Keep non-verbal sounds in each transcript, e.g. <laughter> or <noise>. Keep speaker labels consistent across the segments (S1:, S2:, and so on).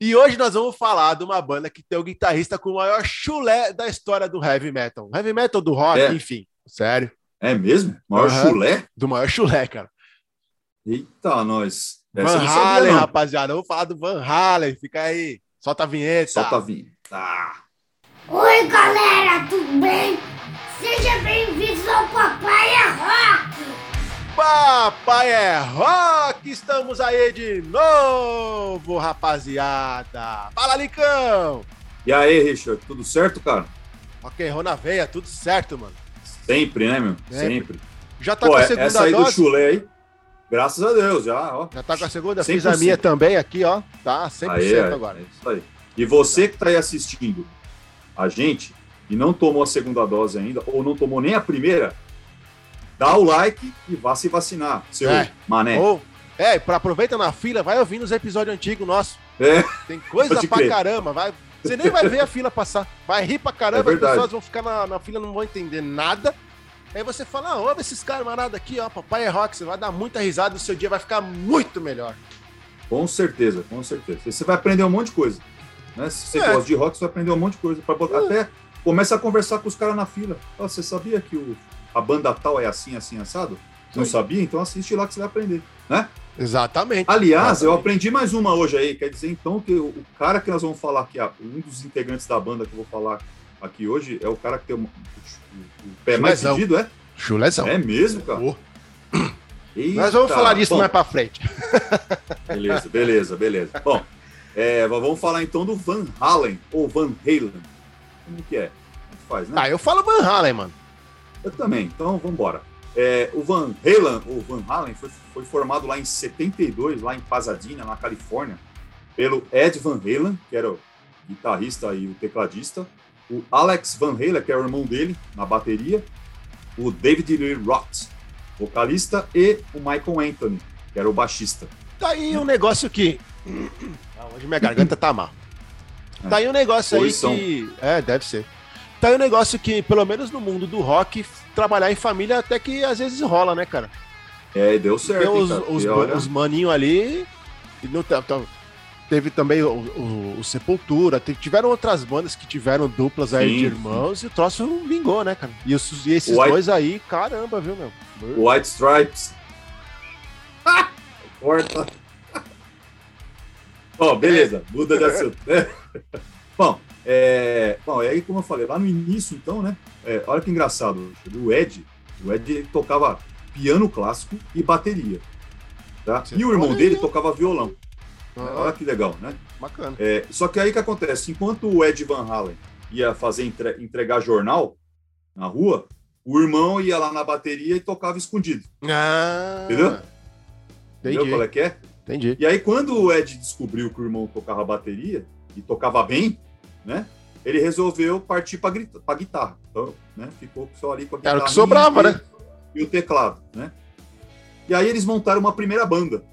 S1: E hoje nós vamos falar de uma banda que tem o guitarrista com o maior chulé da história do heavy metal. Heavy metal do rock,
S2: É.
S1: enfim. Sério.
S2: É mesmo? Maior
S1: Aham.
S2: chulé?
S1: Do maior chulé, cara.
S2: Eita, nós.
S1: Van
S2: Essa sabia,
S1: Halen,
S2: não.
S1: rapaziada. Vamos falar do Van Halen. Fica aí. Solta a vinheta.
S2: Solta a vinheta.
S3: Oi, galera, tudo bem? Sejam bem-vindos ao Papai Rock!
S1: Papai é rock! Estamos aí de novo, rapaziada. Fala, Licão.
S2: E aí, Richard, tudo certo, cara?
S1: Ok, na veia, tudo certo, mano.
S2: Sempre, né, meu?
S1: Sempre.
S2: Sempre.
S1: Já tá
S2: Pô,
S1: com a
S2: é-
S1: segunda
S2: essa aí do
S1: dose?
S2: chulé aí, graças a Deus, já, ó.
S1: Já tá com a segunda? Fiz a
S2: 100%.
S1: minha também aqui, ó. Tá 100%
S2: Aí, é,
S1: agora.
S2: é isso aí. E você que tá aí assistindo a gente e não tomou a segunda dose ainda, ou não tomou nem a primeira, dá o like e vá se vacinar, seu
S1: É.
S2: mané.
S1: Ou, é, pra aproveita na fila, vai ouvindo os episódios antigos nossos.
S2: É,
S1: Tem coisa pra
S2: crer.
S1: caramba. Vai, você nem vai ver a fila passar. Vai rir pra
S2: É
S1: caramba, as
S2: verdade.
S1: pessoas vão ficar na, na fila, não vão entender nada. Aí você fala, ah, ouve esses camaradas aqui, ó, papai é rock, você vai dar muita risada, o seu dia vai ficar muito melhor.
S2: com certeza, com certeza. Você vai aprender um monte de coisa. Né? Se você
S1: É.
S2: gosta de rock, você vai aprender um monte de coisa. Pra botar, Até começa a conversar com os caras na fila. Ó, você sabia que o, a banda tal é assim, assim, assado? Não
S1: Sim.
S2: sabia? Então assiste lá que você vai aprender. Né?
S1: Exatamente.
S2: Aliás, eu
S1: Exatamente.
S2: aprendi mais uma hoje aí. Quer dizer, então, que o, cara que nós vamos falar aqui, um dos integrantes da banda que eu vou falar aqui hoje, é o cara que tem o, o- pé mais
S1: Chulezão.
S2: pedido, é?
S1: Chulezão.
S2: É mesmo, cara? Eita,
S1: Nós vamos falar disso
S2: bom,
S1: mais pra frente.
S2: Beleza, beleza, beleza. Bom, é, vamos falar então do Van Halen, ou Van Halen. Como que é? Como que faz, né?
S1: Ah, eu falo Van Halen, mano.
S2: Também, então vamos embora. É, o Van Halen, ou Van Halen, foi, foi formado lá em 72, lá em Pasadena, na Califórnia, pelo Ed Van Halen, que era o guitarrista e o tecladista, o Alex Van Halen, que é o irmão dele, na bateria, o David Lee Roth, vocalista, e o Michael Anthony, que era o baixista.
S1: Tá aí um negócio que. <coughs> Ah, hoje minha garganta tá mal. Tá aí um negócio aí
S2: Hoje são-
S1: que. É, deve ser. Tá aí um negócio que, pelo menos no mundo do rock, trabalhar em família até que às vezes rola, né, cara?
S2: É, e deu certo.
S1: Tem os, os,
S2: olha-
S1: os maninhos ali. não tá- tá- teve também o, o- o Sepultura. te- tiveram outras bandas que tiveram duplas aí
S2: Sim,
S1: de irmãos e o troço vingou, né, cara? E, os- e esses
S2: White-
S1: dois aí, caramba, viu, meu?
S2: White Stripes. <laughs> Corta. Ó, beleza, muda de <laughs> assunto. né? Bom, é, bom, e aí, como eu falei, lá no início, então, né? é, olha que engraçado, o Ed, o Ed tocava piano clássico e bateria. Tá? E o irmão dele tocava violão.
S1: Ah,
S2: Olha que legal, né?
S1: bacana.
S2: É, só que aí o que acontece? Enquanto o Ed Van Halen ia fazer entre- entregar jornal na rua, o irmão ia lá na bateria e tocava escondido.
S1: Ah,
S2: Entendeu? Entendeu
S1: Entendi,
S2: qual é que é?
S1: entendi.
S2: E aí, quando o Ed descobriu que o irmão tocava bateria e tocava bem, né? Ele resolveu partir para guitarra. Então, né? Ficou só ali com a
S1: Era
S2: guitarra.
S1: o que sobrava, né?
S2: E o teclado, né? E aí eles montaram uma primeira banda,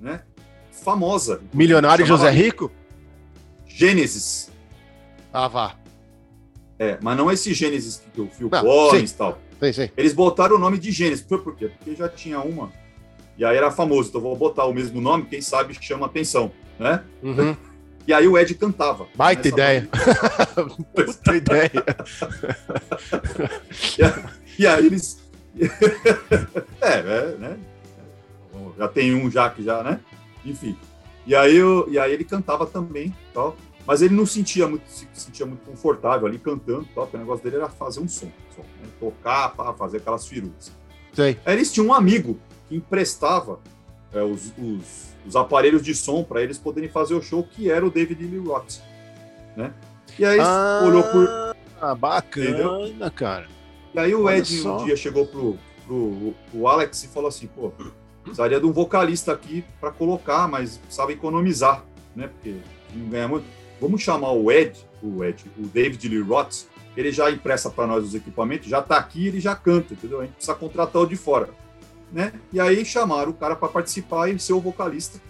S2: né? Famosa.
S1: Milionário José Rico?
S2: Gênesis.
S1: Ah, vá.
S2: É, mas não esse Gênesis que o Phil Collins e tal.
S1: Sei, sei.
S2: Eles botaram o nome de Gênesis. Por por quê? Porque já tinha uma. E aí era famoso. Então vou botar o mesmo nome, quem sabe chama atenção, né?
S1: Uhum.
S2: E aí o Ed cantava.
S1: Baita ideia. <laughs> Puta ideia. <laughs>
S2: E aí eles. <laughs> é, é, né? Já tem um já que já, né? Enfim. E aí, eu, e aí ele cantava também, tal. Mas ele não sentia muito, se sentia muito confortável ali cantando, tal, porque o negócio dele era fazer um som, som, né? tocar, pá, fazer aquelas firulas. Aí eles tinham um amigo que emprestava é, os, os- os aparelhos de som para eles poderem fazer o show, que era o David Lee Roth, né? E aí
S1: Ah,
S2: olhou por,
S1: Ah, bacana, cara.
S2: E aí o
S1: Olha
S2: Ed
S1: só.
S2: um dia chegou pro, pro, pro Alex e falou assim, pô, precisaria de um vocalista aqui para colocar, mas precisava economizar, né? Porque não ganha muito. Vamos chamar o Ed, o Ed, o David Lee Roth, ele já empresta para nós os equipamentos, já tá aqui, ele já canta, entendeu? A gente precisa contratar o de fora, né? E aí chamaram o cara para participar e ser o vocalista.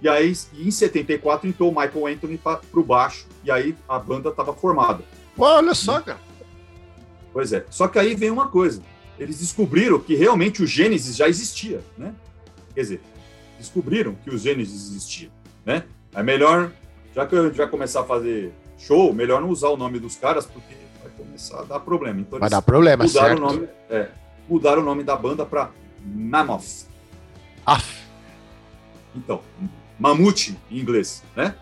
S2: E aí, em 74, entrou o Michael Anthony para pro baixo, e aí a banda estava formada.
S1: Olha só, cara.
S2: Pois é. Só que aí vem uma coisa. Eles descobriram que realmente o Gênesis já existia, né? Quer dizer, descobriram que o Gênesis existia, né? É melhor já que a gente vai começar a fazer show, melhor não usar o nome dos caras, porque vai começar a dar problema. Então,
S1: Vai dar problema,
S2: mudaram
S1: certo?
S2: o nome, é, mudaram o nome da banda para Mammoth.
S1: Aff.
S2: Então, mamute em inglês, né?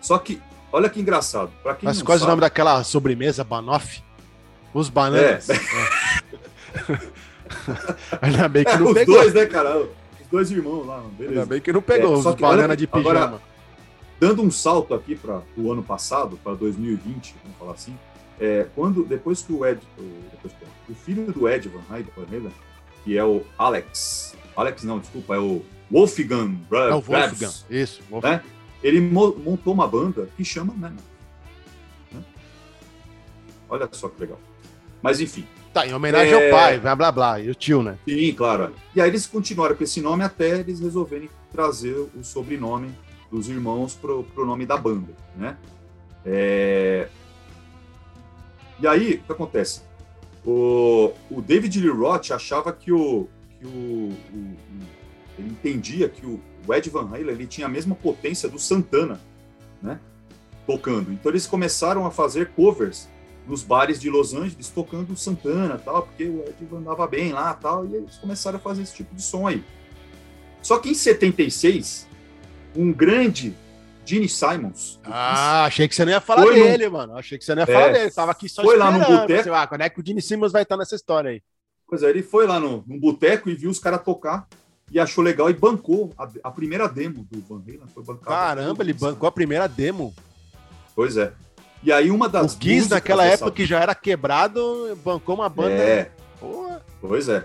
S2: Só que, olha que engraçado. Para quem
S1: Mas quase o
S2: sabe,
S1: nome daquela sobremesa, Banoff? Os bananas.
S2: É. <laughs>
S1: Ainda bem que
S2: É,
S1: não
S2: os
S1: pegou.
S2: dois, né, cara? Os dois irmãos lá, beleza.
S1: Ainda bem que não pegou
S2: É,
S1: os bananas de pijama.
S2: agora- Dando um salto aqui para o ano passado, para 2020, vamos falar assim, é, quando depois que o Ed, o, depois o filho do Ed Van Halen, que é o Alex, Alex não, desculpa, é o Wolfgang Bra-
S1: É Wolfgang. Isso, Wolfgang.
S2: né? Ele mo- montou uma banda que chama Mammoth. né? Olha só que legal. Mas enfim,
S1: Tá, em homenagem
S2: É.
S1: ao pai, blá blá blá. E o tio, né?
S2: Sim, claro. E aí eles continuaram com esse nome até eles resolverem trazer o sobrenome dos irmãos pro, pro nome da banda, né? É, E aí, o que acontece? O, o David Lee Roth achava que o... Que o, o- ele entendia que o, o Ed Van Halen ele tinha a mesma potência do Santana, né? Tocando. Então eles começaram a fazer covers nos bares de Los Angeles tocando Santana tal, porque o Ed andava bem lá tal, e eles começaram a fazer esse tipo de som aí. Só que em 76, um grande Gene Simons,
S1: Ah, achei que você não ia falar
S2: Foi no-
S1: dele, mano. Achei que você não ia
S2: É,
S1: falar dele. Tava aqui só
S2: foi lá no boteco.
S1: Assim, Ah, quando é que o Gene Simmons vai estar nessa história aí?
S2: pois é, ele foi lá no, num boteco e viu os caras tocar e achou legal e bancou a, a primeira demo do Van Halen. Foi bancada
S1: Caramba, ele bancou a primeira demo.
S2: Simons. Pois é. E aí uma das
S1: o Kiss, naquela época que já era quebrado, bancou uma banda.
S2: É,
S1: Porra.
S2: Pois é.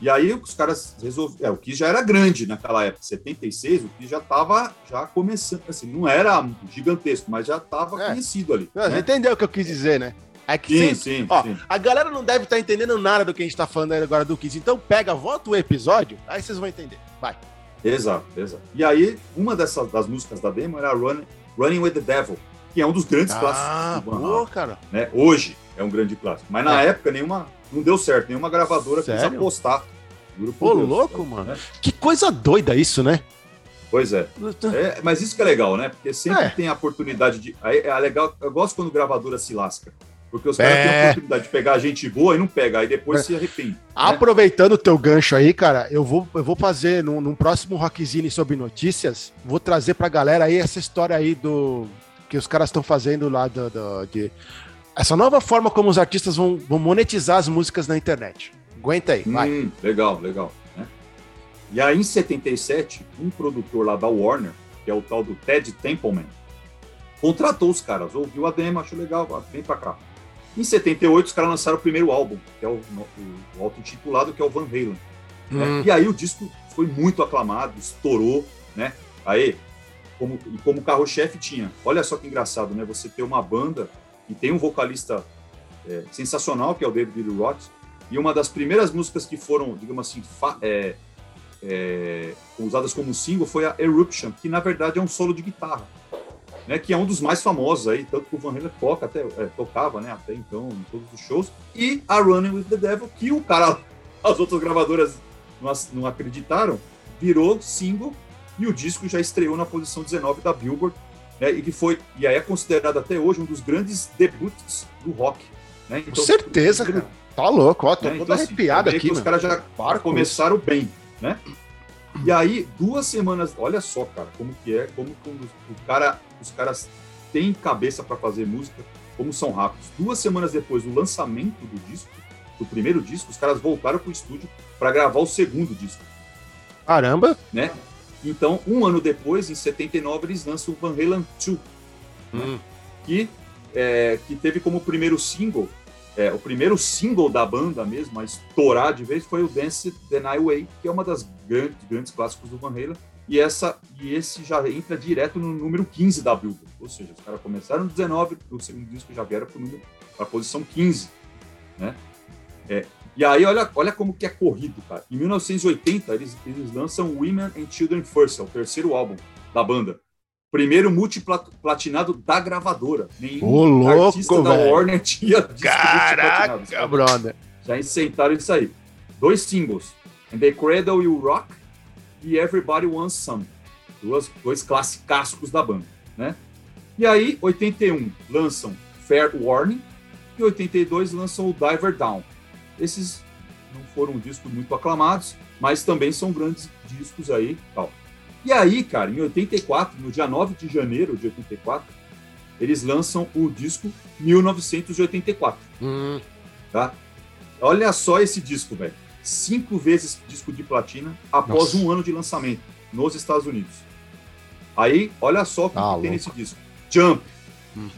S2: E aí os caras resolveram. É, o Kiss já era grande naquela época, 76, o Kiss já estava já começando, assim, não era gigantesco, mas já estava
S1: É.
S2: conhecido ali.
S1: Não, Você
S2: né?
S1: entendeu o que eu quis dizer, né? É que
S2: Sim,
S1: sim,
S2: sim,
S1: Ó,
S2: sim.
S1: a galera não deve estar entendendo nada do que a gente tá falando agora do Kiss. Então pega, volta o episódio, aí vocês vão entender. Vai.
S2: Exato, exato. E aí, uma dessas das músicas da demo era Run, Running with the Devil, que é um dos grandes
S1: Ah,
S2: clássicos do Van
S1: pô,
S2: Halen,
S1: cara.
S2: né? Hoje é um grande clássico. Mas na
S1: É.
S2: época nenhuma não deu certo, nenhuma gravadora quis
S1: Sério?
S2: apostar. Juro por
S1: Ô,
S2: Deus,
S1: louco,
S2: né?
S1: mano. Que coisa doida isso, né?
S2: Pois é. É, mas isso que é legal, né? Porque sempre
S1: É.
S2: tem a oportunidade de. aí É legal, eu gosto quando gravadora se lasca. Porque os caras
S1: É.
S2: têm a oportunidade de pegar gente boa e não pega, aí depois se arrepende. né?
S1: Aproveitando o teu gancho aí, cara, eu vou, eu vou fazer num, num próximo Rockzine sobre notícias, vou trazer pra galera aí essa história aí do que os caras estão fazendo lá do, do- de essa nova forma como os artistas vão, vão monetizar as músicas na internet. Aguenta aí, vai.
S2: Hum, legal, legal. né? E aí, em 77, um produtor lá da Warner, que é o tal do Ted Templeman, contratou os caras, ouviu a demo, achou legal, vem pra cá. Em 78, os caras lançaram o primeiro álbum, que é o, o, o auto-intitulado, que é o Van Halen. né?
S1: Hum.
S2: E aí o disco foi muito aclamado, estourou, né? Aí, como, e como carro-chefe tinha. Olha só que engraçado, né? Você ter uma banda e tem um vocalista é, sensacional, que é o David Lee Roth, e uma das primeiras músicas que foram, digamos assim, é, é, usadas como single foi a Eruption, que na verdade é um solo de guitarra, né? Que é um dos mais famosos aí, tanto que o Van Halen toca, até, é, tocava, né? Até então, em todos os shows. E a Running with the Devil, que o cara, <laughs> as outras gravadoras não acreditaram, virou single e o disco já estreou na posição 19 da Billboard, né, e que foi e aí é considerado até hoje um dos grandes debuts do rock. Né?
S1: Com certeza, cara. Tá louco, ó, tô
S2: né,
S1: todo
S2: então, assim,
S1: arrepiado aqui,
S2: Os caras já
S1: Para com
S2: começaram bem, né? E aí, duas semanas, olha só, cara, como que é, como que o, o cara, os caras têm cabeça para fazer música, como são rápidos. Duas semanas depois do lançamento do disco, do primeiro disco, os caras voltaram pro estúdio para gravar o segundo disco,
S1: Caramba.
S2: né? Então, um ano depois, em 79, eles lançam o Van Halen 2,
S1: Hum.
S2: que, é, que teve como primeiro single, é, o primeiro single da banda mesmo, a estourar de vez, foi o Dance the Night Away, que é uma das grandes, grandes clássicos do Van Halen, e, essa, e esse já entra direto no número 15 da Billboard, ou seja, os caras começaram no 19, o segundo disco já vieram para a posição 15, né? É, e aí, olha, olha como que é corrido, cara. Em 1980, eles, eles lançam Women and Children First, é o terceiro álbum da banda. Primeiro multiplatinado da gravadora. Nenhum
S1: Ô, louco,
S2: artista da. Warner tinha disco.
S1: Caraca, brother.
S2: Já incentaram isso aí. Dois singles. And The Cradle You Rock e Everybody Wants Some. Duas, dois classicascos da banda, né? E aí, 81 lançam Fair Warning e 82 lançam o Diver Down. Esses não foram discos muito aclamados, mas também são grandes discos aí, tal. E aí, cara, em 84, no dia 9 de janeiro de 84, eles lançam o disco 1984.
S1: Hum,
S2: Tá? Olha só esse disco, velho. Cinco vezes disco de platina após
S1: Nossa.
S2: um ano de lançamento nos Estados Unidos. Aí, olha só o que,
S1: Tá
S2: que tem nesse disco. Jump.
S1: Hum.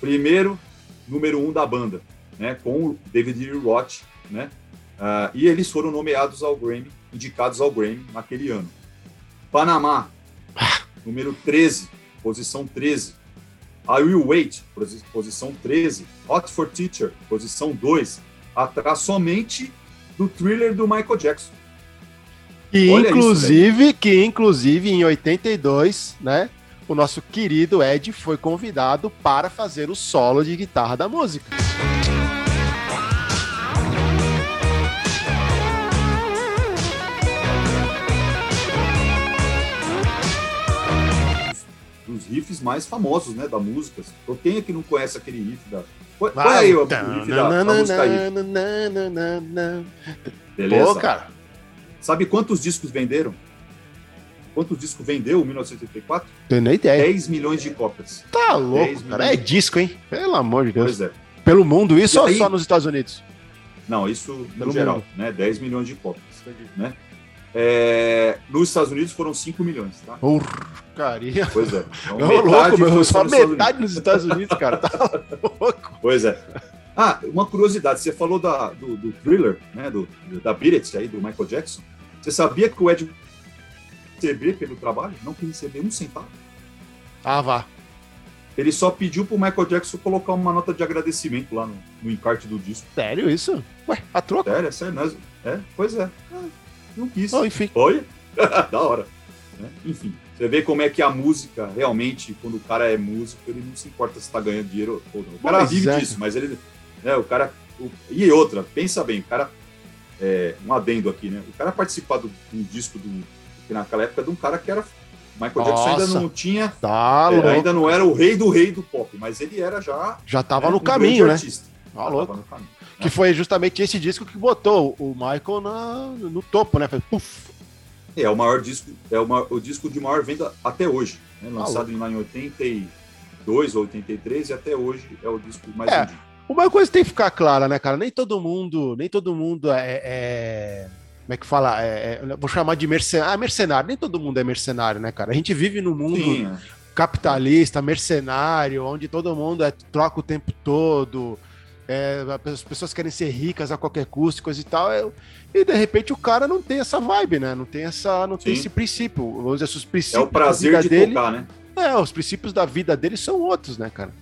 S2: Primeiro número um da banda, né? Com o David Lee Roth, né? Ah, e eles foram nomeados ao Grammy, indicados ao Grammy naquele ano. Panamá, número 13, posição 13. I Will Wait, posi- posição 13. Hot for Teacher, posição 2. Atrás somente do thriller do Michael Jackson.
S1: Que
S2: Olha isso,
S1: inclusive, que inclusive em 82, né? O nosso querido Ed foi convidado para fazer o solo de guitarra da música.
S2: Riffs mais famosos, né, da música. Então, quem é que não conhece aquele riff da... Qual, qual é aí o, o riff da, da música aí? Beleza?
S1: Pô, cara.
S2: Sabe quantos discos venderam? Quantos discos vendeu em 1984?
S1: Tenho nem ideia.
S2: 10 milhões de cópias.
S1: Tá louco,
S2: 10
S1: cara. É disco, hein? Pelo amor de Deus.
S2: Pois é.
S1: Pelo mundo, isso ou
S2: aí-
S1: só nos Estados Unidos?
S2: Não, isso no
S1: Pelo
S2: geral,
S1: mundo.
S2: né? 10 milhões de cópias. Né? É, nos Estados Unidos foram 5 milhões, tá?
S1: Porcaria.
S2: Pois é. Então,
S1: Ô, louco, meu. Só metade nos Estados Unidos, cara. Tá louco.
S2: Pois é. Ah, uma curiosidade, você falou da, do, do thriller, né, do, da Beat It aí, do Michael Jackson. Você sabia que o Ed receber pelo trabalho? Não quis receber um centavo.
S1: Ah, vá.
S2: Ele só pediu pro Michael Jackson colocar uma nota de agradecimento lá no, no encarte do disco.
S1: Sério isso? Ué, a troca?
S2: Sério, é sério. É, pois é. Ah, não quis.
S1: Oh, enfim.
S2: Olha, <laughs> da hora. né? Enfim, você vê como é que a música, realmente, quando o cara é músico, ele não se importa se tá ganhando dinheiro ou não. O cara
S1: Pois
S2: vive
S1: é.
S2: disso, mas ele. Né, o cara. o- e outra, pensa bem, o cara. É, um adendo aqui, né? O cara participar do, do disco do. Que naquela época de um cara que era. Michael Jackson ainda
S1: Nossa.
S2: não tinha.
S1: Tá
S2: é, ainda não era o rei do rei do pop, mas ele era já.
S1: Já tava
S2: né,
S1: no
S2: um
S1: caminho, né?
S2: artista.
S1: Tá
S2: Já no caminho.
S1: Que foi justamente esse disco que botou o Michael na- no topo, né?
S2: É, o maior disco, é o, maior- o disco de maior venda até hoje. Né?
S1: Tá
S2: Lançado em, lá em 82 ou 83 e até hoje é o disco mais
S1: É.
S2: vendido.
S1: Uma coisa tem que ficar clara, né, cara? Nem todo mundo, nem todo mundo é. é- como é que fala? É- é- vou chamar de mercenário. Ah, mercenário. Nem todo mundo é mercenário, né, cara? A gente vive num mundo
S2: Sim, é.
S1: capitalista, mercenário, onde todo mundo é, troca o tempo todo. É, as pessoas querem ser ricas a qualquer custo, coisa e tal. é- e de repente o cara não tem essa vibe, né? Não tem essa, não tem
S2: Sim.
S1: esse princípio. Vamos dizer, os
S2: é
S1: princípios
S2: o prazer de
S1: dele.
S2: tocar, né?
S1: É, os princípios da vida dele são outros, né, cara?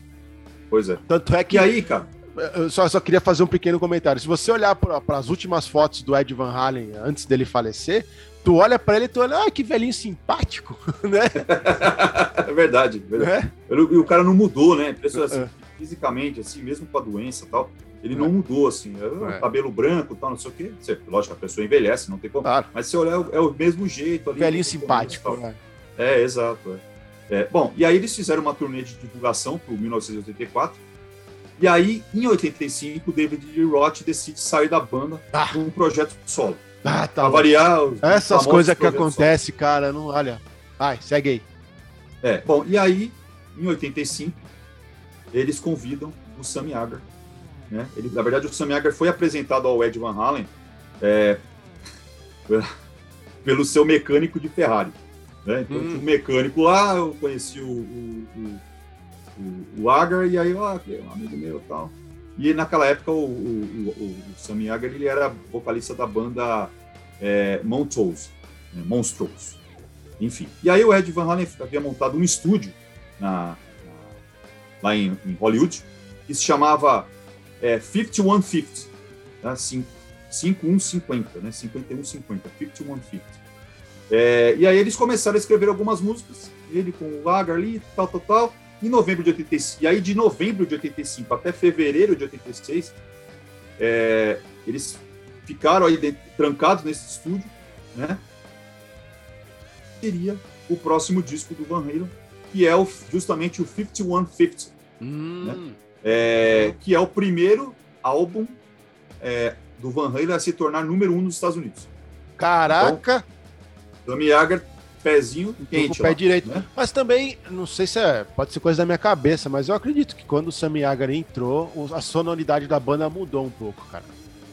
S2: Pois é.
S1: Tanto é que
S2: E aí, cara?
S1: eu só, só queria fazer um pequeno comentário. Se você olhar para as últimas fotos do Ed Van Halen antes dele falecer, tu olha para ele e tu olha, ah, que velhinho simpático, <laughs> né? <laughs>
S2: é verdade. verdade.
S1: É?
S2: E o cara não mudou, né? Impressionante,
S1: É.
S2: fisicamente, assim, mesmo com a doença e tal. Ele não mudou, assim. É,
S1: É.
S2: Cabelo branco e tal, não sei o quê. Você- lógico, a pessoa envelhece, não tem como.
S1: Claro,
S2: Mas se olhar, é o- é mesmo jeito ali.
S1: velhinho simpático. né?
S2: É, exato. É. É, bom, e aí eles fizeram uma turnê de divulgação para o 1984. E aí, em 85, o David Lee Roth decide sair da banda
S1: Ah.
S2: para um projeto solo.
S1: Ah, tá.
S2: Variar.
S1: Essas coisas que acontecem, cara, não, olha. Vai, segue aí.
S2: É, bom, e aí, em 85, eles convidam o Sammy Hagar. Né? Ele, na verdade, o Sammy Hagar foi apresentado ao Ed Van Halen é, <laughs> pelo seu mecânico de Ferrari. Né? Então,
S1: Hum.
S2: um mecânico lá, eu conheci o, o, o, o, o Agar, e aí, ó, é um amigo meu e tal. E naquela época, o, o, o, o Sammy Hagar, ele era vocalista da banda é, Montrose, né? Monstrous. Enfim. E aí o Ed Van Halen havia montado um estúdio na- lá em, em Hollywood, que se chamava é, 5150, tá? Cin- 5150, né? 5150, 5150. É, e aí eles começaram a escrever algumas músicas, ele com o Lager ali, tal, tal, tal. Em novembro de 85, e aí de novembro de 85 até fevereiro de 86, é, eles ficaram aí dentro, trancados nesse estúdio, né? Seria o próximo disco do Van Halen, que é o, justamente o 5150,
S1: Hum,
S2: é, que é o primeiro álbum é, do Van Halen a se tornar número um nos Estados Unidos.
S1: Caraca,
S2: Sammy Hagar, pezinho
S1: com o
S2: quente.
S1: pé
S2: lá,
S1: direito.
S2: né?
S1: Mas também, não sei se é, pode ser coisa da minha cabeça, mas eu acredito que quando o Sammy Hagar entrou, a sonoridade da banda mudou um pouco, cara.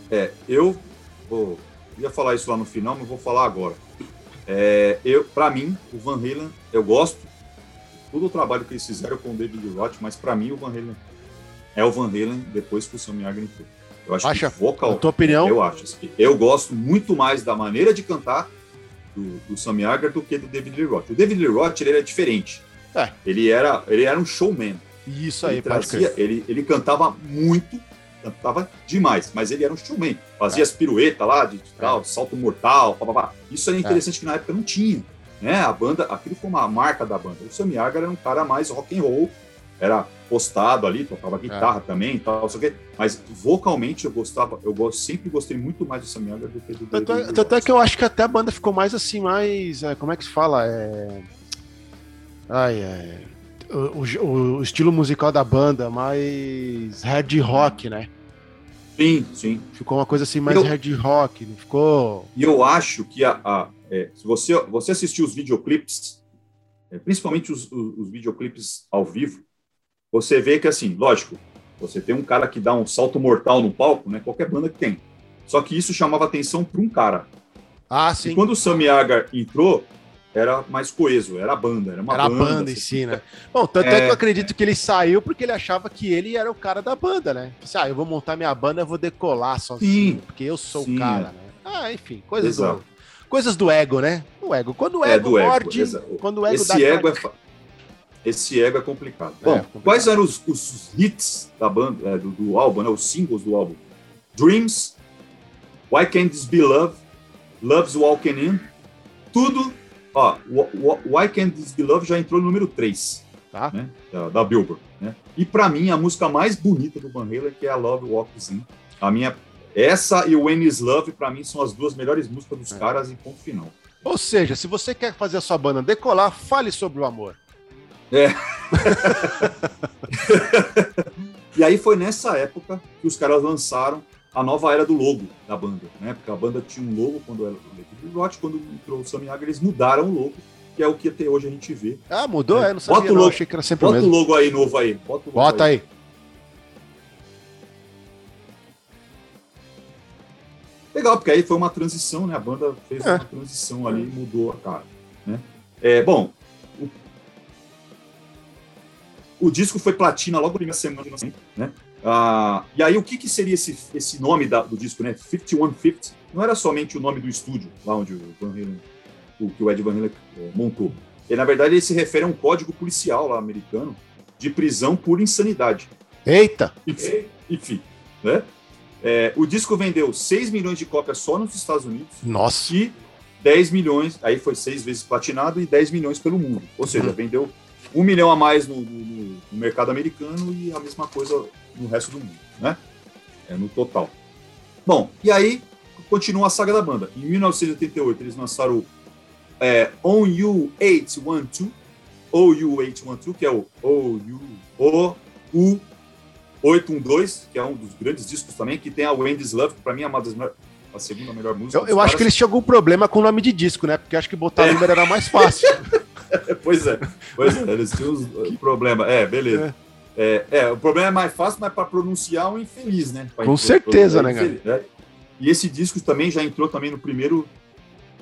S2: É, eu vou, ia falar isso lá no final, mas vou falar agora. É, eu, para mim, o Van Halen, eu gosto todo o trabalho que eles fizeram com o David Roth, mas para mim o Van Halen é o Van Halen depois que o Sammy Hagar entrou. Eu acho
S1: Acha?
S2: que vocal,
S1: tua opinião?
S2: eu acho. assim, Eu gosto muito mais da maneira de cantar do, do Hagar do que do David Lee Roth. O David Lee Roth ele era diferente.
S1: É.
S2: Ele era, ele era um showman.
S1: Isso aí,
S2: ele, trazia, ele, ele cantava muito, cantava demais, mas ele era um showman. Fazia
S1: É.
S2: as piruetas lá, de, de tal, de salto mortal, papapá. Isso
S1: É.
S2: era interessante que na época não tinha. Né? A banda, aquilo foi uma marca da banda. O Sammy Hagar era um cara mais rock and roll, era postado ali, tocava
S1: É.
S2: guitarra também e tal, o quê. Mas vocalmente eu gostava, eu go- sempre gostei muito mais do Sammy Hagar do que do
S1: Tanto é, tanto é que eu acho que até a banda ficou mais assim, mais. é, como é que se fala? É... Ai, é... O, o- o estilo musical da banda, mais hard rock, né?
S2: Sim, sim.
S1: Ficou uma coisa assim mais
S2: Eu-
S1: hard rock, ficou.
S2: E eu acho que a, a- é, se você, você assistiu os videoclipes, é, principalmente os, os, os videoclipes ao vivo, você vê que, assim, lógico, você tem um cara que dá um salto mortal no palco, né? Qualquer banda que tem. Só que isso chamava atenção para um cara.
S1: Ah,
S2: E
S1: sim.
S2: quando o Sammy Hagar entrou, era mais coeso, era a banda, era uma
S1: Era a
S2: banda.
S1: banda em
S2: assim.
S1: si, né? Bom, tanto é.
S2: É.
S1: que eu acredito que ele saiu porque ele achava que ele era o cara da banda, né? Disse, ah, eu vou montar minha banda, eu vou decolar sozinho,
S2: Sim.
S1: porque eu sou
S2: Sim,
S1: o cara,
S2: é.
S1: né? Ah, enfim, coisas do. Coisas do ego, né? O ego. Quando o
S2: É,
S1: ego
S2: ego,
S1: morde,
S2: exa-
S1: quando o ego
S2: Esse ego, é, fa- esse ego é complicado.
S1: É,
S2: Bom,
S1: complicado.
S2: quais eram os, os hits da banda, é, do, do álbum, né? Os singles do álbum? Dreams, Why Can't This Be Love, Love's Walking In, tudo. Ó, Wh- Wh- Why Can't This Be Love já entrou no número 3
S1: Tá?
S2: né, da, da Billboard. Né? E pra mim, a música mais bonita do Van Halen que é a Love Walks In. A minha, essa e o When Is Love, pra mim, são as duas melhores músicas dos
S1: É.
S2: caras em ponto final.
S1: Ou seja, se você quer fazer a sua banda decolar, fale sobre o amor.
S2: E aí foi nessa época que os caras lançaram a nova era do logo da banda, né? Porque a banda tinha um logo quando era o David Roth, quando entrou o Sammy Hagar, eles mudaram o logo, que é o que até hoje a gente vê.
S1: Ah, mudou?
S2: É.
S1: É, não sabia,
S2: Bota o
S1: não.
S2: logo-
S1: Achei que era sempre o
S2: Bota o
S1: mesmo.
S2: logo aí novo aí. Bota, o logo
S1: Bota aí.
S2: Legal, porque aí foi uma transição, né? A banda fez
S1: É.
S2: uma transição ali, mudou a cara, né? É, bom, o, o disco foi platina logo na primeira semana de lançamento, né? Ah, e aí, o que, que seria esse, esse nome da- do disco, né? 5150? Não era somente o nome do estúdio, lá onde o Van Halen, o, que o Ed Van Halen eh, montou. Ele, na verdade, ele se refere a um código policial lá americano de prisão por insanidade.
S1: Eita!
S2: Enfim, enfim, né? É, o disco vendeu 6 milhões de cópias só nos Estados Unidos
S1: Nossa.
S2: e 10 milhões, aí foi seis vezes platinado e 10 milhões pelo mundo. Ou seja,
S1: Uhum.
S2: vendeu um milhão a mais no, no- no mercado americano e a mesma coisa no resto do mundo, né? É no total. Bom, e aí continua a saga da banda. Em 1988 eles lançaram é, On You 812, OU 812, que é o OU, o U 812, que é um dos grandes discos também, que tem a Wendy's Love, que pra mim é uma das melhores- a segunda melhor música.
S1: Eu, eu acho que eles tinham algum problema com o nome de disco, né? Porque acho que botar
S2: É.
S1: número era mais fácil. <laughs>
S2: Pois é, pois é, eles tinham uh, problema. É, beleza. É, é, o problema é mais fácil, mas para pronunciar um infeliz, né? Pra
S1: Com certeza,
S2: pro-
S1: né, cara?
S2: infeliz, né? E esse disco também já entrou também no primeiro,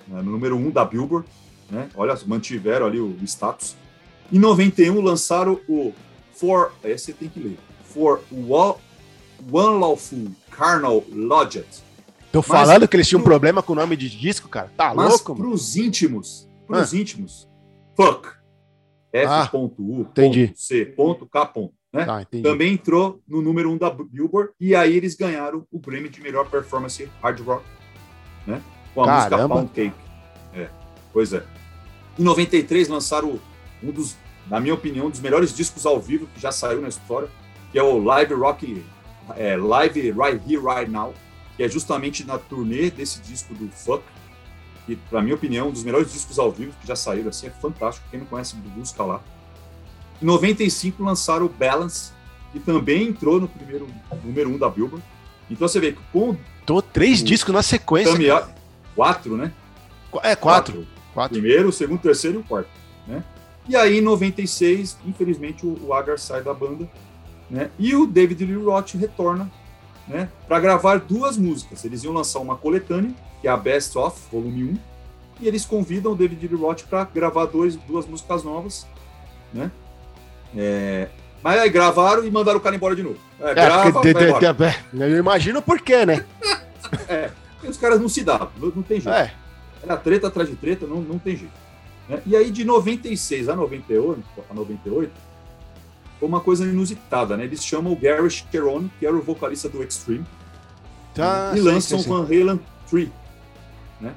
S2: né, no número um da Billboard, né? Olha, mantiveram ali o, o status. Em 91 lançaram o For, esse você tem que ler. For One Lawful Carnal Lodget.
S1: Tô falando que eles tinham um problema com o nome de disco, cara. Tá
S2: Mas
S1: louco, mano?
S2: pros íntimos, pros íntimos, fuck.
S1: Ah,
S2: F.U.
S1: entendi.
S2: C.K. Né?
S1: Tá.
S2: Também entrou no número 1 um da Billboard e aí eles ganharam o Grammy de melhor performance hard rock, né? Com a
S1: Caramba.
S2: música Pound Cake. É, pois é. Em 93 lançaram um dos, na minha opinião, um dos melhores discos ao vivo que já saiu na história, que é o Live Rock, é, Live Right Here Right Now, que é justamente na turnê desse disco do Fuck, que, na minha opinião, é um dos melhores discos ao vivo que já saíram, assim, é fantástico. Quem não conhece, busca lá. Em 95 lançaram o Balance, que também entrou no primeiro número um da Billboard. Então você vê que com
S1: Tô três discos na sequência.
S2: Quatro, né?
S1: É, quatro. Quatro.
S2: Primeiro, o segundo, terceiro e o quarto, né? E aí, em 96, infelizmente, o, o Agar sai da banda, né? E o David Lee Roth retorna, né? Para gravar duas músicas. Eles iam lançar uma coletânea, que é a Best Of, volume 1, e eles convidam o David Lee Roth para gravar dois, duas músicas novas, né? É, Mas aí gravaram e mandaram o cara embora de novo. É,
S1: É,
S2: grava,
S1: de- de- de- eu imagino por quê, né? <laughs>
S2: E os caras não se davam, não, não tem jeito.
S1: É.
S2: Era treta atrás de treta, não, não tem jeito. né? E aí, de 96 a 98, a 98, foi uma coisa inusitada, né? Eles chamam o Gary Cherone, que era o vocalista do Extreme,
S1: Tá,
S2: e
S1: sei,
S2: lançam
S1: sei.
S2: Van Halen 3, né?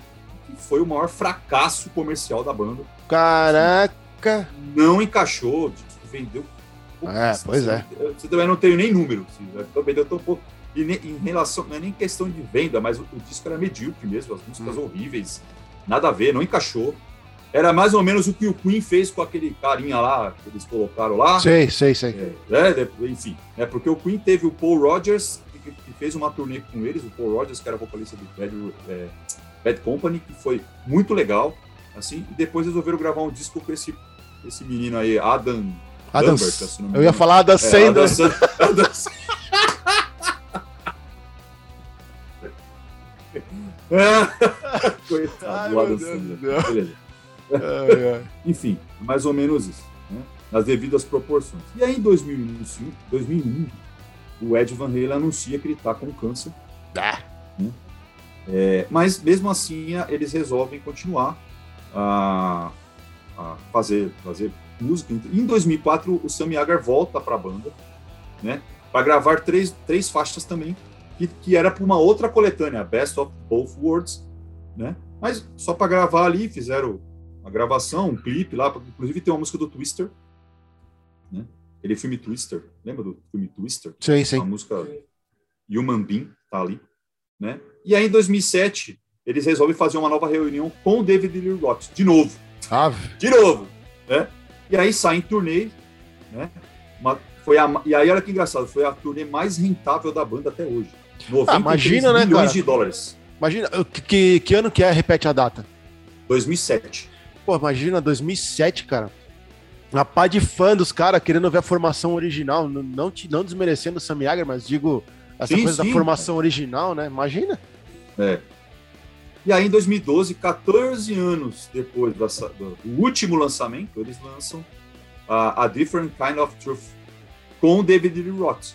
S2: Que foi o maior fracasso comercial da banda.
S1: Caraca.
S2: Não encaixou, vendeu.
S1: É, pois é.
S2: Você também não tem nem número. Assim, né? Vendeu tão pouco. E ne- em relação, não é nem questão de venda, mas o, o disco era medíocre mesmo, as músicas
S1: Hum.
S2: horríveis, nada a ver, não encaixou. Era mais ou menos o que o Queen fez com aquele carinha lá que eles colocaram lá.
S1: Sei, sei, sei.
S2: É, de- enfim, é porque o Queen teve o Paul Rogers, que, que fez uma turnê com eles, o Paul Rogers, que era vocalista do Bad, é, Bad Company, que foi muito legal, assim, e depois resolveram gravar um disco com esse, esse menino aí, Adam,
S1: Adam,
S2: Lambert, se não me
S1: eu ia falar da
S2: É,
S1: Sandler.
S2: Adam Adam É. <laughs> <laughs> Coitado
S1: Ai,
S2: Adam Sandler. Beleza. <laughs> Enfim, mais ou menos isso, né? nas devidas proporções. E aí, em 2005, 2001, o Ed Van Halen anuncia que ele está com câncer.
S1: Ah.
S2: É, mas, mesmo assim, eles resolvem continuar a, a fazer, fazer música. Em 2004, o Sammy Hagar volta para a banda, né? Para gravar três, três faixas também, que, que era para uma outra coletânea, Best of Both Worlds, né? Mas só para gravar ali, fizeram a gravação, um clipe lá, inclusive tem uma música do Twister, né? Aquele filme Twister, lembra do filme Twister?
S1: Sei,
S2: A
S1: sei.
S2: música Human Being tá ali, né? E aí em 2007 eles resolvem fazer uma nova reunião com o David Lee Roth, de novo,
S1: Ave.
S2: de novo, né? E aí sai em turnê, né? Uma- foi a, e aí olha que engraçado, foi a turnê mais rentável da banda até hoje. 93
S1: Ah, imagina, né,
S2: milhões
S1: cara?
S2: de dólares.
S1: Imagina, que, que, que ano que é? Repete a data.
S2: 2007.
S1: Pô, imagina, 2007, cara. Uma pá de fã dos caras querendo ver a formação original. N- Não, te, não desmerecendo o Sammy Hagar, mas digo, essa
S2: Sim,
S1: coisa
S2: sim.
S1: da formação original, né? Imagina.
S2: E aí, em 2012, 14 anos depois do, do- último lançamento, eles lançam a, a Different Kind of Truth com o David Lee Roth.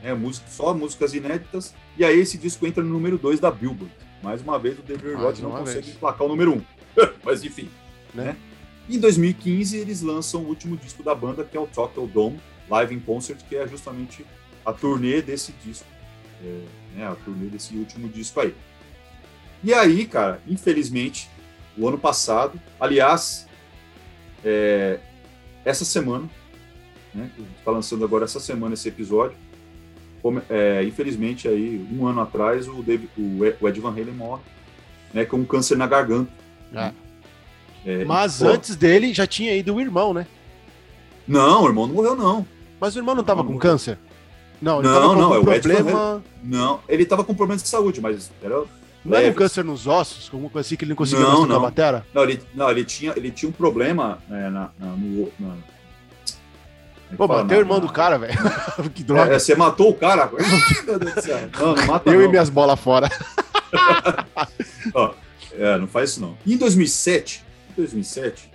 S2: Né, música, só músicas inéditas. E aí, esse disco entra no número 2 da Billboard. Mais uma vez, o David Lee Roth não consegue
S1: vez.
S2: emplacar o número 1. Um. <laughs> Mas, enfim.
S1: Né?
S2: Né? Em 2015, eles lançam o último disco da banda, que é o Tokyo Dome Live in Concert, que é justamente a turnê desse disco. É, né, a turnê desse último disco aí. E aí, cara, infelizmente, o ano passado, aliás, é, essa semana, né, está lançando agora essa semana esse episódio, como- é, infelizmente aí, um ano atrás, o, David, o Ed- Van Halen morre, né, com um câncer na garganta.
S1: É.
S2: É,
S1: Mas antes dele já tinha ido o irmão, né?
S2: Não, o irmão não morreu, não.
S1: Mas o irmão não tava
S2: Não,
S1: com
S2: não.
S1: câncer? Não, ele
S2: Não,
S1: tava com
S2: não,
S1: algum
S2: é
S1: problema.
S2: Não, ele tava com problemas de saúde, mas era
S1: Não era um câncer nos ossos, coisa assim que ele não conseguia
S2: Não, não.
S1: a batera?
S2: Não, ele, não, ele, tinha, ele tinha um problema é, na, na, no. Na, como é
S1: Pô, matei o irmão do cara, velho. <laughs> que droga.
S2: É, você matou o cara? <laughs> Meu Deus do céu. Não, não mata
S1: Eu
S2: não.
S1: e minhas bolas fora. <laughs>
S2: Ó, é, não faz isso não. Em 2007, em 2007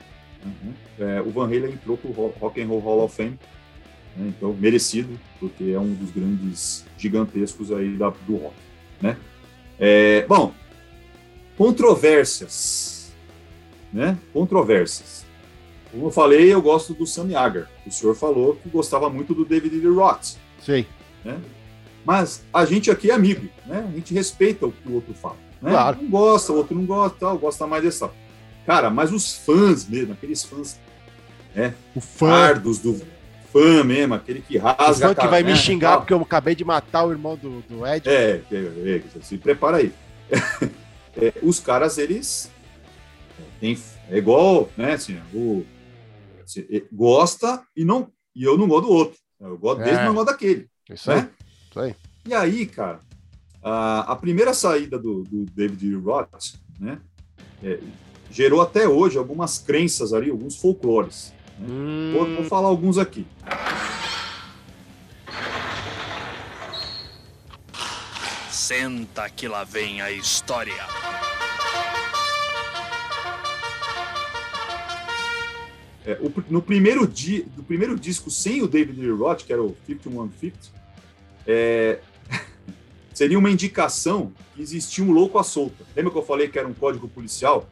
S2: uhum, é, o Van Halen entrou pro Ro- Rock and Roll Hall of Fame. né, então, merecido, porque é um dos grandes gigantescos aí da, do rock. Né? É, bom, controvérsias. Né? Controvérsias. Como eu falei, eu gosto do Sammy Hagar. O senhor falou que gostava muito do David Lee Roth.
S1: Sei.
S2: né? Mas a gente aqui é amigo, né? A gente respeita o que o outro fala. Né?
S1: Claro.
S2: Um gosta, o outro não gosta, tal, gosta mais dessa. Cara, mas os fãs mesmo, aqueles fãs
S1: O fã.
S2: pardos do fã mesmo, aquele que
S1: O
S2: rasga
S1: fã
S2: a
S1: que vai me xingar porque eu acabei de matar o irmão do, do Ed.
S2: É, é, é, se prepara aí. <laughs> É, os caras, eles. Tem, é igual, né, assim, o, você gosta e não e eu não gosto do outro. Eu gosto desse,
S1: É.
S2: mas não gosto daquele.
S1: Isso aí.
S2: Né?
S1: Isso aí.
S2: E aí, cara, a, a primeira saída do, do David Roth, né, é, gerou até hoje algumas crenças ali, alguns folclores.
S1: Hum,
S2: Vou, vou falar alguns aqui.
S4: Senta que lá vem a história.
S2: É, o no primeiro dia, do primeiro disco sem o David Lee Roth, que era o 5150, é, <laughs> seria uma indicação que existia um louco à solta. Lembra que eu falei que era um código policial?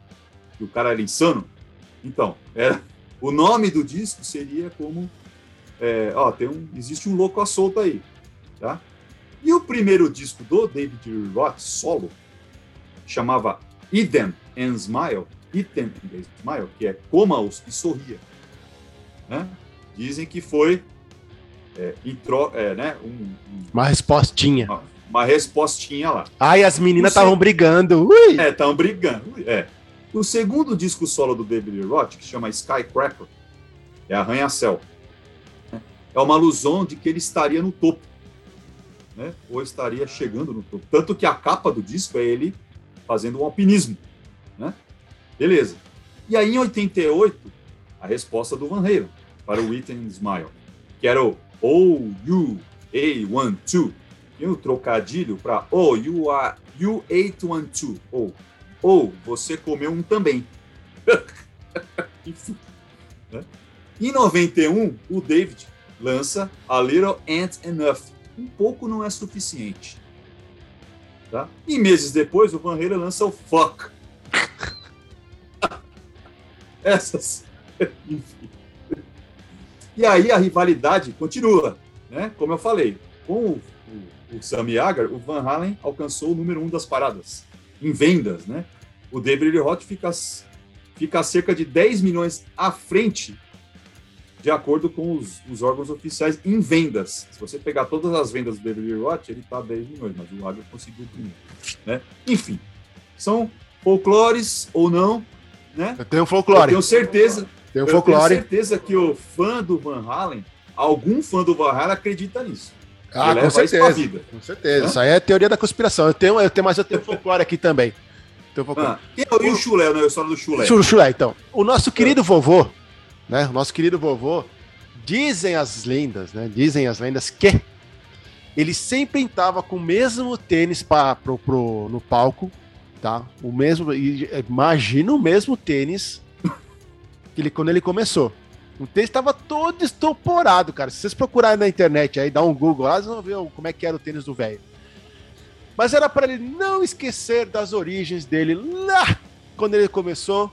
S2: Que o cara era insano? Então, era, o nome do disco seria como é, ó, tem um, existe um louco à solta aí, tá? E o primeiro disco do David Roth solo chamava Eden and Smile, Eden and Smile, que é coma-os e sorria. Né? Dizem que foi é, intro, é, né, um- um-
S1: Uma respostinha.
S2: uma, uma respostinha lá.
S1: Ai, as meninas estavam brigando. Ui!
S2: É, estão brigando. É. O segundo disco solo do David Roth, que chama Skycracker, é Arranha-Céu. né? É uma alusão de que ele estaria no topo. Né? Ou estaria chegando no topo. Tanto que a capa do disco é ele fazendo um alpinismo. Né? Beleza. E aí, em 88, a resposta do Van Halen para o and Smile, que era o Oh, you, A, 1, 2. E o trocadilho para Oh, you are, you ate one too. Ou, você comeu um também. <laughs> Enfim. né? Em 91, o David lança A Little Ain't Enough. Um pouco não é suficiente. Tá? E meses depois, o Van Halen lança o Fuck. <laughs> Essas. Enfim. E aí a rivalidade continua. Né? Como eu falei, com o, o, o Sammy o Van Halen alcançou o número um das paradas em vendas. Né? O David Roth fica, fica a cerca de 10 milhões à frente, de acordo com os, os órgãos oficiais, em vendas. Se você pegar todas as vendas do David Roth, ele está 10 milhões, mas o Hagar conseguiu primeiro. Né? Enfim, são folclores ou não, né?
S1: Eu tenho
S2: Eu
S1: folclore.
S2: tenho certeza,
S1: Tenho
S2: eu tenho
S1: folclore.
S2: certeza que o fã do Van Halen, algum fã do Van Halen acredita nisso.
S1: Ah, com
S2: isso pra
S1: certeza. Com certeza. Isso aí é teoria da conspiração. Eu tenho, eu tenho, mas eu tenho folclore aqui também. Tenho folclore.
S2: Ah, e, e o chulé, né? A história do chulé.
S1: Chu- Chulé, então. O nosso querido vovô, né? O nosso querido vovô, dizem as lendas, né? Dizem as lendas que ele sempre entrava com o mesmo tênis pra, pro, pro, no palco, tá? O mesmo. e Imagina o mesmo tênis que ele, quando ele começou. O tênis estava todo estoporado, cara. Se vocês procurarem na internet aí, dá um Google lá, vocês vão ver como é que era o tênis do velho. Mas era para ele não esquecer das origens dele lá quando ele começou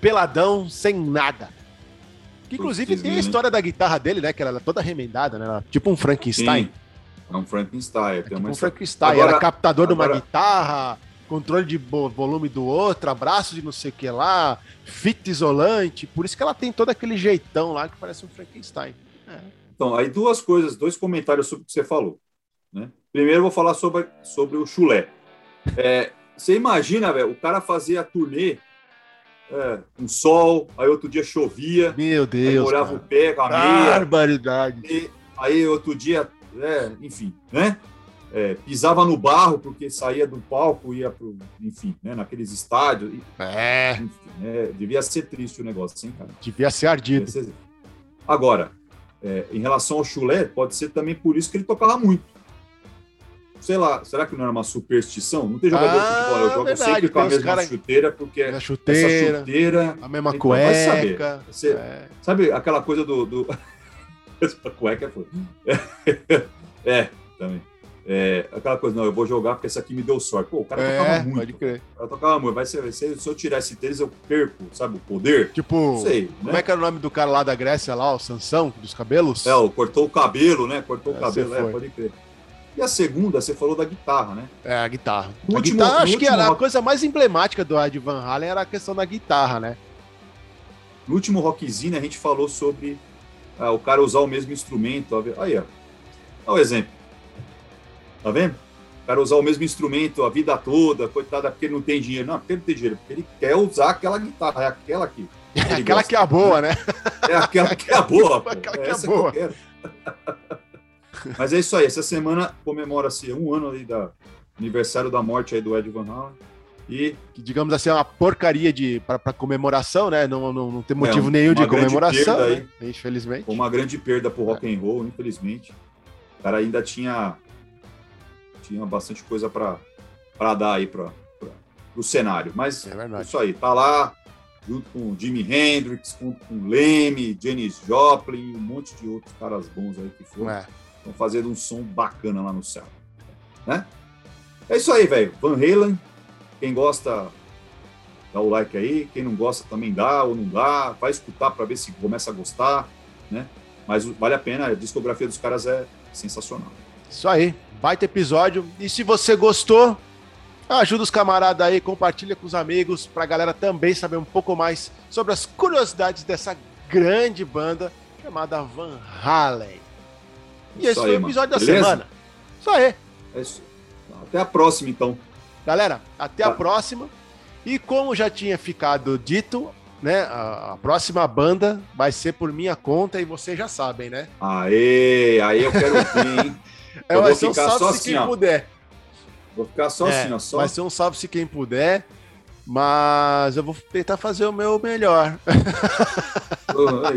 S1: peladão, sem nada. Que inclusive tem a
S2: né?
S1: história da guitarra dele, né? Que era toda remendada, né? Era tipo um Frankenstein.
S2: Sim. É um Frankenstein. Tem
S1: Tipo
S2: uma
S1: um. Frankenstein.
S2: Agora-
S1: era captador de uma
S2: agora-
S1: guitarra, controle de vo- volume do outro, abraço de não sei o que lá, fita isolante. Por isso que ela tem todo aquele jeitão lá que parece um Frankenstein.
S2: Então, aí duas coisas, dois comentários sobre o que você falou. Né? Primeiro, eu vou falar sobre, sobre o chulé. É, você imagina, velho, o cara fazia a turnê, é, um sol, aí outro dia chovia,
S1: Meu Deus.
S2: o pé com a meia,
S1: Barbaridade.
S2: e aí outro dia, é, enfim, né? É, pisava no barro porque saía do palco, ia pro, enfim, né, naqueles estádios. e-
S1: É,
S2: enfim, é, devia ser triste o negócio, hein, cara?
S1: devia ser ardido.
S2: Devia ser- Agora, é, em relação ao chulé, pode ser também por isso que ele tocava muito. Sei lá, será que não era uma superstição? Não tem jogador de
S1: Ah,
S2: futebol, eu jogo
S1: verdade,
S2: sempre com a mesma
S1: cara-
S2: chuteira, porque
S1: A
S2: essa
S1: chuteira,
S2: chuteira.
S1: a mesma
S2: Então, vai saber.
S1: cueca.
S2: Você-
S1: é.
S2: Sabe aquela coisa do. do... <laughs> Cueca foi. <laughs> É, também. É, aquela coisa, não, eu vou jogar porque essa aqui me deu sorte. Pô, o cara
S1: É,
S2: tocava muito.
S1: pode crer.
S2: O cara tocava muito. Vai ser, ser, se eu tirar esse tênis, eu perco, sabe, o poder.
S1: Tipo,
S2: sei,
S1: como
S2: né?
S1: é que era o nome do cara lá da Grécia, lá, o Sansão, dos cabelos?
S2: É, o cortou o cabelo, né? Cortou o
S1: É,
S2: cabelo,
S1: você
S2: é, pode crer. E a segunda, você falou da guitarra, né?
S1: É, a guitarra.
S2: No
S1: a
S2: último-
S1: guitarra, acho que era a
S2: rock-
S1: coisa mais emblemática do Ed Van Halen era a questão da guitarra, né?
S2: No último rockzinho, a gente falou sobre ah, o cara usar o mesmo instrumento. Aí, ó. Olha o exemplo. Tá vendo? O cara usar o mesmo instrumento a vida toda, coitado, é porque ele não tem dinheiro. Não, porque ele não tem dinheiro, porque ele quer usar aquela guitarra, é aquela aqui. <laughs> Ele
S1: Aquela
S2: gosta.
S1: que é a boa, né?
S2: É aquela que é a boa, <laughs> pô.
S1: Aquela que é
S2: Essa
S1: boa.
S2: que. Mas é isso aí. Essa semana comemora-se um ano aí da aniversário da morte aí do Ed Van Halen. E
S1: Que, digamos assim, é uma porcaria de para comemoração, né? Não, não, não tem motivo
S2: É,
S1: nenhum de comemoração, né? infelizmente.
S2: foi uma grande perda pro rock and roll, infelizmente. O cara ainda tinha tinha bastante coisa para para dar aí para o cenário. Mas
S1: É
S2: é isso aí. Tá lá junto com Jimi Hendrix, junto com Leme, Janis Joplin, um monte de outros caras bons aí que foram.
S1: É.
S2: Estão fazendo um som bacana lá no céu. Né? É isso aí, velho. Van Halen. Quem gosta, dá o like aí. Quem não gosta também dá ou não dá. Vai escutar para ver se começa a gostar. Né? Mas vale a pena. A discografia dos caras é sensacional.
S1: Isso aí, baita episódio. E se você gostou, ajuda os camaradas aí, compartilha com os amigos, pra galera também saber um pouco mais sobre as curiosidades dessa grande banda chamada Van Halen. E esse
S2: aí,
S1: foi o
S2: mano.
S1: episódio da
S2: Beleza?
S1: semana. Isso aí.
S2: É isso. Até a próxima, então.
S1: Galera, até a
S2: Tá.
S1: próxima. E como já tinha ficado dito, né, a, a próxima banda vai ser por minha conta e vocês já sabem, né?
S2: Aê, aí eu quero ver, hein? <laughs>
S1: É,
S2: Eu
S1: vai
S2: vou
S1: ser um
S2: ficar
S1: salve
S2: só
S1: se
S2: assim,
S1: quem
S2: ó.
S1: puder.
S2: Vou ficar só
S1: É,
S2: assim, ó. Só...
S1: Vai ser um salve se quem puder. Mas eu vou tentar fazer o meu melhor. <laughs>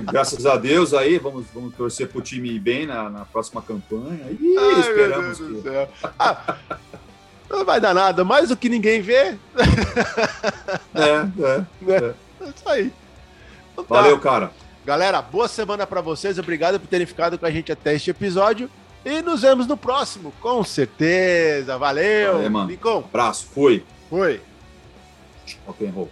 S2: Graças a Deus aí, vamos, vamos torcer pro time ir bem na, na próxima campanha. E
S1: Ai,
S2: esperamos
S1: meu Deus
S2: que.
S1: do céu. Ah, não vai dar nada, mais do que ninguém vê. <laughs>
S2: É, é.
S1: É isso aí. Então tá.
S2: Valeu, cara.
S1: Galera, boa semana pra vocês. Obrigado por terem ficado com a gente até este episódio. E nos vemos no próximo, com certeza. Valeu.
S2: Valeu, mano.
S1: Lincoln,
S2: Abraço, fui.
S1: foi.
S2: Rock and roll.